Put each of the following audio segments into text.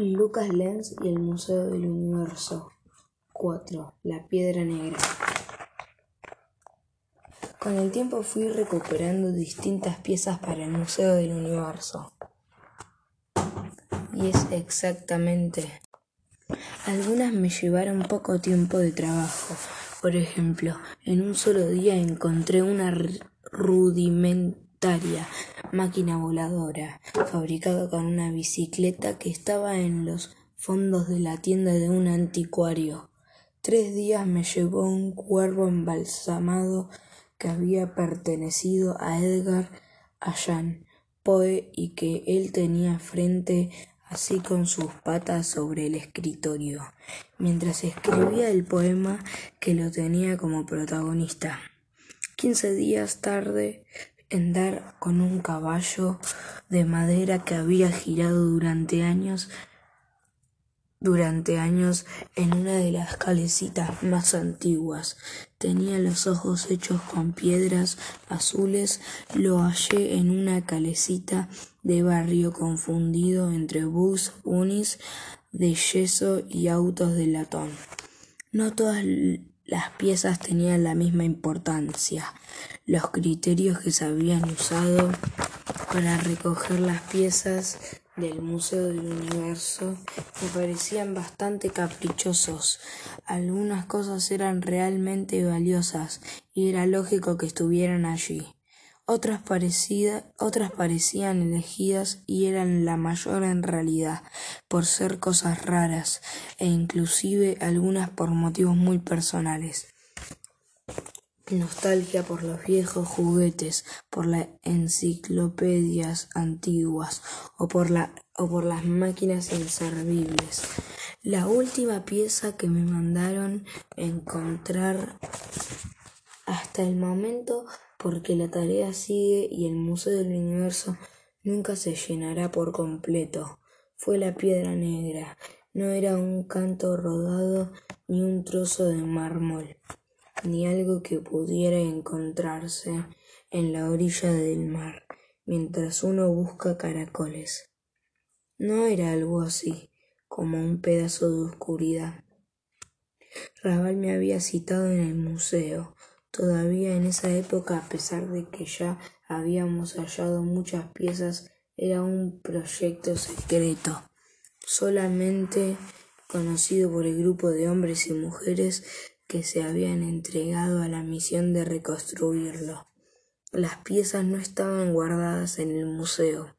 Lucas Lenz y el Museo del Universo. 4. La Piedra Negra. Con el tiempo fui recuperando distintas piezas para el Museo del Universo. Y es exactamente. Algunas me llevaron poco tiempo de trabajo. Por ejemplo, en un solo día encontré una rudimentaria máquina voladora, fabricada con una bicicleta que estaba en los fondos de la tienda de un anticuario. Tres días me llevó un cuervo embalsamado que había pertenecido a Edgar Allan Poe y que él tenía frente así con sus patas sobre el escritorio, mientras escribía el poema que lo tenía como protagonista. Quince días tarde en dar con un caballo de madera que había girado durante años durante años en una de las calecitas más antiguas. Tenía los ojos hechos con piedras azules. Lo hallé en una calecita de barrio confundido entre bus, unis de yeso y autos de latón. No todas las piezas tenían la misma importancia. Los criterios que se habían usado para recoger las piezas del Museo del Universo me parecían bastante caprichosos. Algunas cosas eran realmente valiosas y era lógico que estuvieran allí. Otras, otras parecían elegidas y eran la mayor en realidad, por ser cosas raras, e inclusive algunas por motivos muy personales nostalgia por los viejos juguetes, por las enciclopedias antiguas o por, la, o por las máquinas inservibles. La última pieza que me mandaron encontrar hasta el momento porque la tarea sigue y el Museo del Universo nunca se llenará por completo. Fue la piedra negra, no era un canto rodado ni un trozo de mármol ni algo que pudiera encontrarse en la orilla del mar mientras uno busca caracoles. No era algo así, como un pedazo de oscuridad. Raval me había citado en el museo. Todavía en esa época, a pesar de que ya habíamos hallado muchas piezas, era un proyecto secreto, solamente conocido por el grupo de hombres y mujeres que se habían entregado a la misión de reconstruirlo. Las piezas no estaban guardadas en el museo,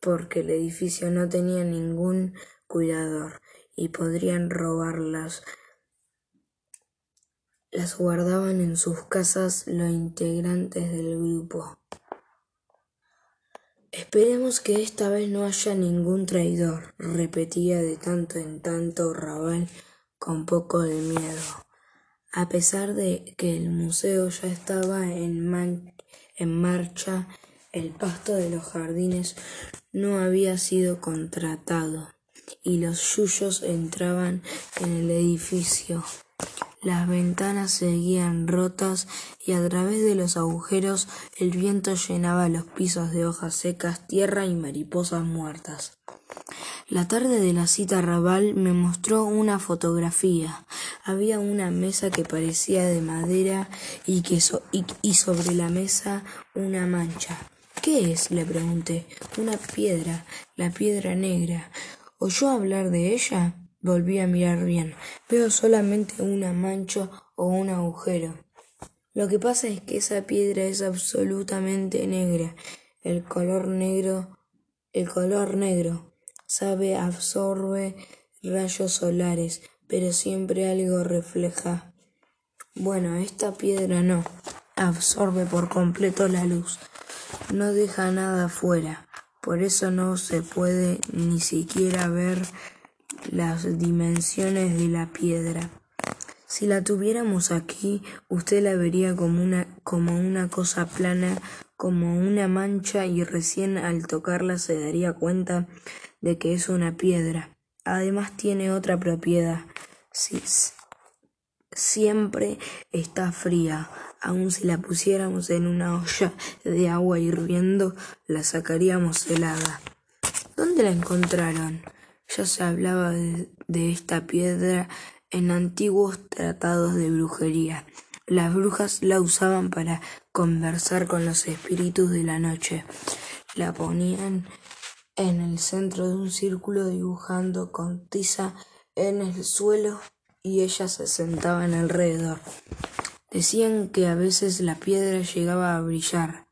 porque el edificio no tenía ningún cuidador y podrían robarlas. Las guardaban en sus casas los integrantes del grupo. Esperemos que esta vez no haya ningún traidor, repetía de tanto en tanto Raval con poco de miedo. A pesar de que el museo ya estaba en, marcha, el pasto de los jardines no había sido contratado y los yuyos entraban en el edificio. Las ventanas seguían rotas y a través de los agujeros el viento llenaba los pisos de hojas secas, tierra y mariposas muertas. La tarde de la cita Raval me mostró una fotografía. Había una mesa que parecía de madera y, que y, sobre la mesa una mancha. ¿Qué es? le pregunté. Una piedra, la piedra negra. ¿Oyó hablar de ella? Volví a mirar bien. Veo solamente una mancha o un agujero. Lo que pasa es que esa piedra es absolutamente negra. El color negro, el color negro sabe absorbe rayos solares, pero siempre algo refleja. Bueno, esta piedra no, absorbe por completo la luz, no deja nada afuera, por eso no se puede ni siquiera ver las dimensiones de la piedra. Si la tuviéramos aquí, usted la vería como una, como una cosa plana, como una mancha, y recién al tocarla se daría cuenta de que es una piedra. Además tiene otra propiedad. siempre está fría. Aun si la pusiéramos en una olla de agua hirviendo, la sacaríamos helada. ¿Dónde la encontraron? Ya se hablaba de, esta piedra en antiguos tratados de brujería. Las brujas la usaban para conversar con los espíritus de la noche. La ponían en el centro de un círculo dibujando con tiza en el suelo y ellas se sentaban alrededor. Decían que a veces la piedra llegaba a brillar.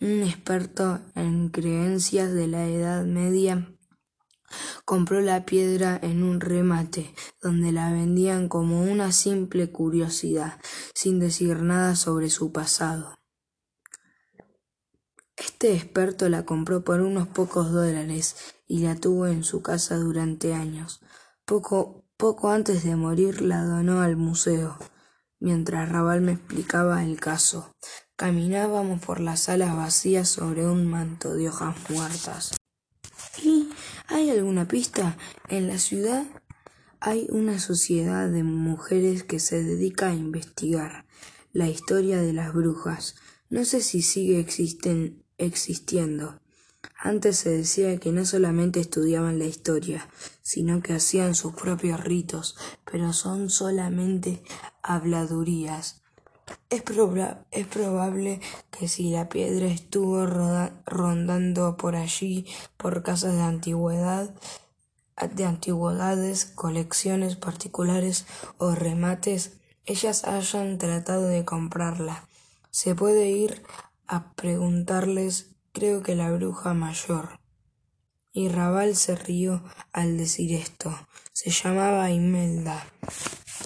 Un experto en creencias de la Edad Media compró la piedra en un remate, donde la vendían como una simple curiosidad, sin decir nada sobre su pasado. Este experto la compró por unos pocos dólares y la tuvo en su casa durante años. Poco, poco antes de morir la donó al museo. Mientras Raval me explicaba el caso, caminábamos por las salas vacías sobre un manto de hojas muertas. ¿Y hay alguna pista? En la ciudad hay una sociedad de mujeres que se dedica a investigar la historia de las brujas. No sé si sigue existen, existiendo. Antes se decía que no solamente estudiaban la historia, sino que hacían sus propios ritos, pero son solamente habladurías. Es, proba es probable que si la piedra estuvo rondando por allí, por casas de antigüedad, de antigüedades, colecciones particulares o remates, ellas hayan tratado de comprarla. Se puede ir a preguntarles, creo que la bruja mayor. Y Raval se rió al decir esto. Se llamaba Imelda.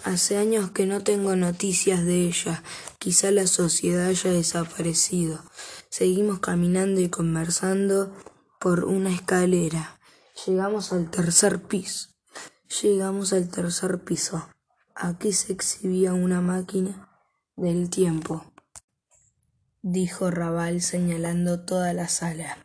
Hace años que no tengo noticias de ella. Quizá la sociedad haya desaparecido. Seguimos caminando y conversando por una escalera. Llegamos al tercer piso. Llegamos al tercer piso. Aquí se exhibía una máquina del tiempo dijo Raval señalando toda la sala.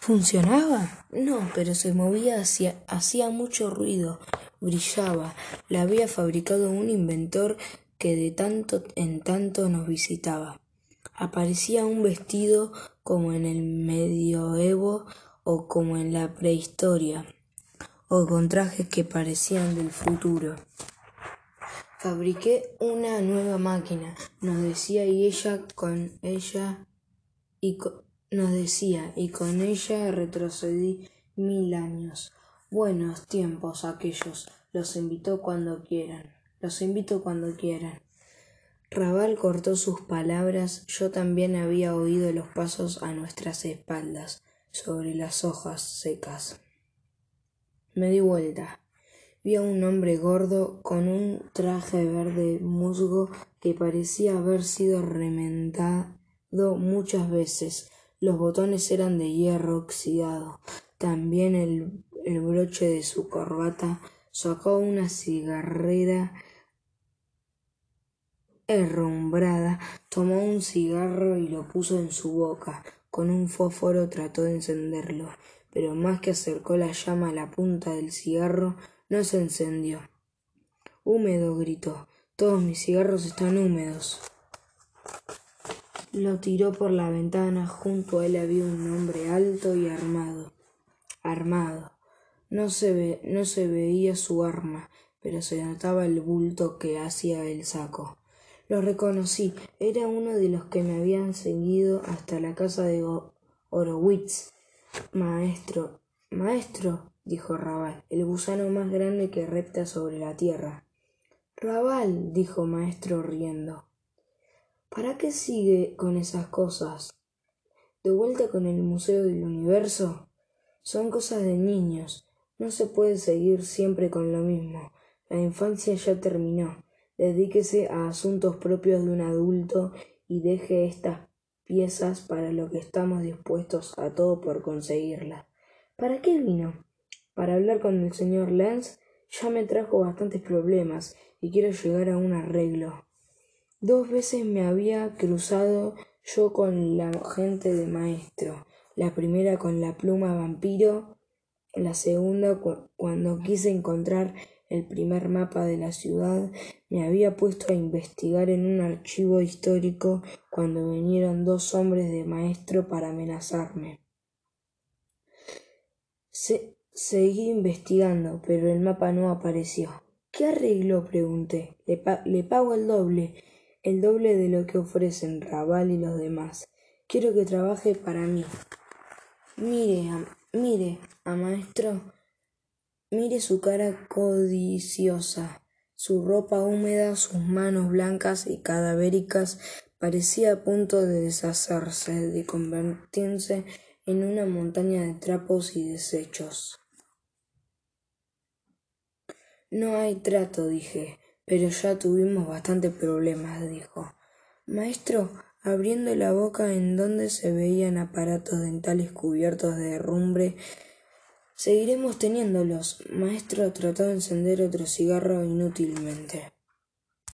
¿Funcionaba? No, pero se movía hacia, hacía mucho ruido, brillaba. La había fabricado un inventor que de tanto en tanto nos visitaba. Aparecía un vestido como en el medioevo o como en la prehistoria, o con trajes que parecían del futuro. Fabriqué una nueva máquina, nos decía y ella con ella y nos decía y con ella retrocedí mil años. Buenos tiempos aquellos. Los invitó cuando quieran. Los invito cuando quieran. Raval cortó sus palabras. Yo también había oído los pasos a nuestras espaldas sobre las hojas secas. Me di vuelta. Vi a un hombre gordo con un traje verde musgo que parecía haber sido remendado muchas veces. Los botones eran de hierro oxidado. También el, el broche de su corbata sacó una cigarrera herrumbrada, tomó un cigarro y lo puso en su boca. Con un fósforo trató de encenderlo, pero más que acercó la llama a la punta del cigarro, no se encendió. Húmedo, gritó. Todos mis cigarros están húmedos. Lo tiró por la ventana. Junto a él había un hombre alto y armado. Armado. No se, ve, no se veía su arma, pero se notaba el bulto que hacía el saco. Lo reconocí. Era uno de los que me habían seguido hasta la casa de Horowitz. Maestro. Maestro dijo Raval, el gusano más grande que repta sobre la tierra. Raval, dijo maestro riendo. ¿Para qué sigue con esas cosas? ¿De vuelta con el Museo del Universo? Son cosas de niños. No se puede seguir siempre con lo mismo. La infancia ya terminó. Dedíquese a asuntos propios de un adulto y deje estas piezas para lo que estamos dispuestos a todo por conseguirlas. ¿Para qué vino? Para hablar con el señor Lenz ya me trajo bastantes problemas y quiero llegar a un arreglo. Dos veces me había cruzado yo con la gente de maestro, la primera con la pluma vampiro, la segunda cuando quise encontrar el primer mapa de la ciudad, me había puesto a investigar en un archivo histórico cuando vinieron dos hombres de maestro para amenazarme. Seguí investigando, pero el mapa no apareció. ¿Qué arreglo? pregunté. Le, pago el doble, el doble de lo que ofrecen Raval y los demás. Quiero que trabaje para mí. Mire, mire, a maestro, mire su cara codiciosa, su ropa húmeda, sus manos blancas y cadavéricas parecía a punto de deshacerse, de convertirse en una montaña de trapos y desechos. No hay trato, dije, pero ya tuvimos bastantes problemas, dijo. Maestro, abriendo la boca en donde se veían aparatos dentales cubiertos de herrumbre, seguiremos teniéndolos. Maestro trató de encender otro cigarro inútilmente.